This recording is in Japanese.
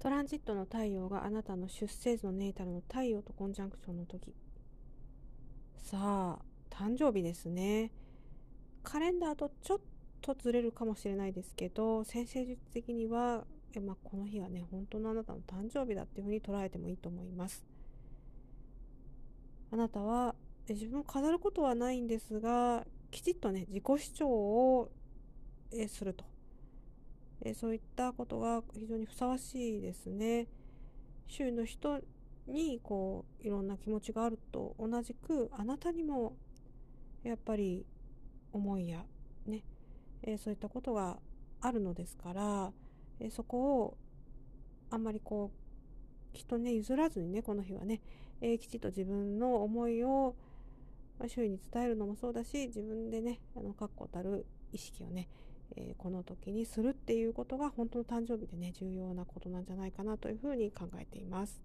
トランジットの太陽があなたの出生図のネイタルの太陽とコンジャンクションの時。さあ誕生日ですね。カレンダーとちょっとずれるかもしれないですけど先生術的にはえ、まあ、この日はね本当のあなたの誕生日だっていうふうに捉えてもいいと思います。あなたは自分を飾ることはないんですがきちっとね自己主張をすると。そういったことが非常にふさわしいですね。周囲の人にこういろんな気持ちがあると同じくあなたにもやっぱり思いやね、え、そういったことがあるのですから、え、そこをあんまりこう人ね譲らずにねこの日はね、え、きちっと自分の思いを、周囲に伝えるのもそうだし自分でねあの確固たる意識をね、えー、この時にするっていうことが本当の誕生日でね重要なことなんじゃないかなというふうに考えています。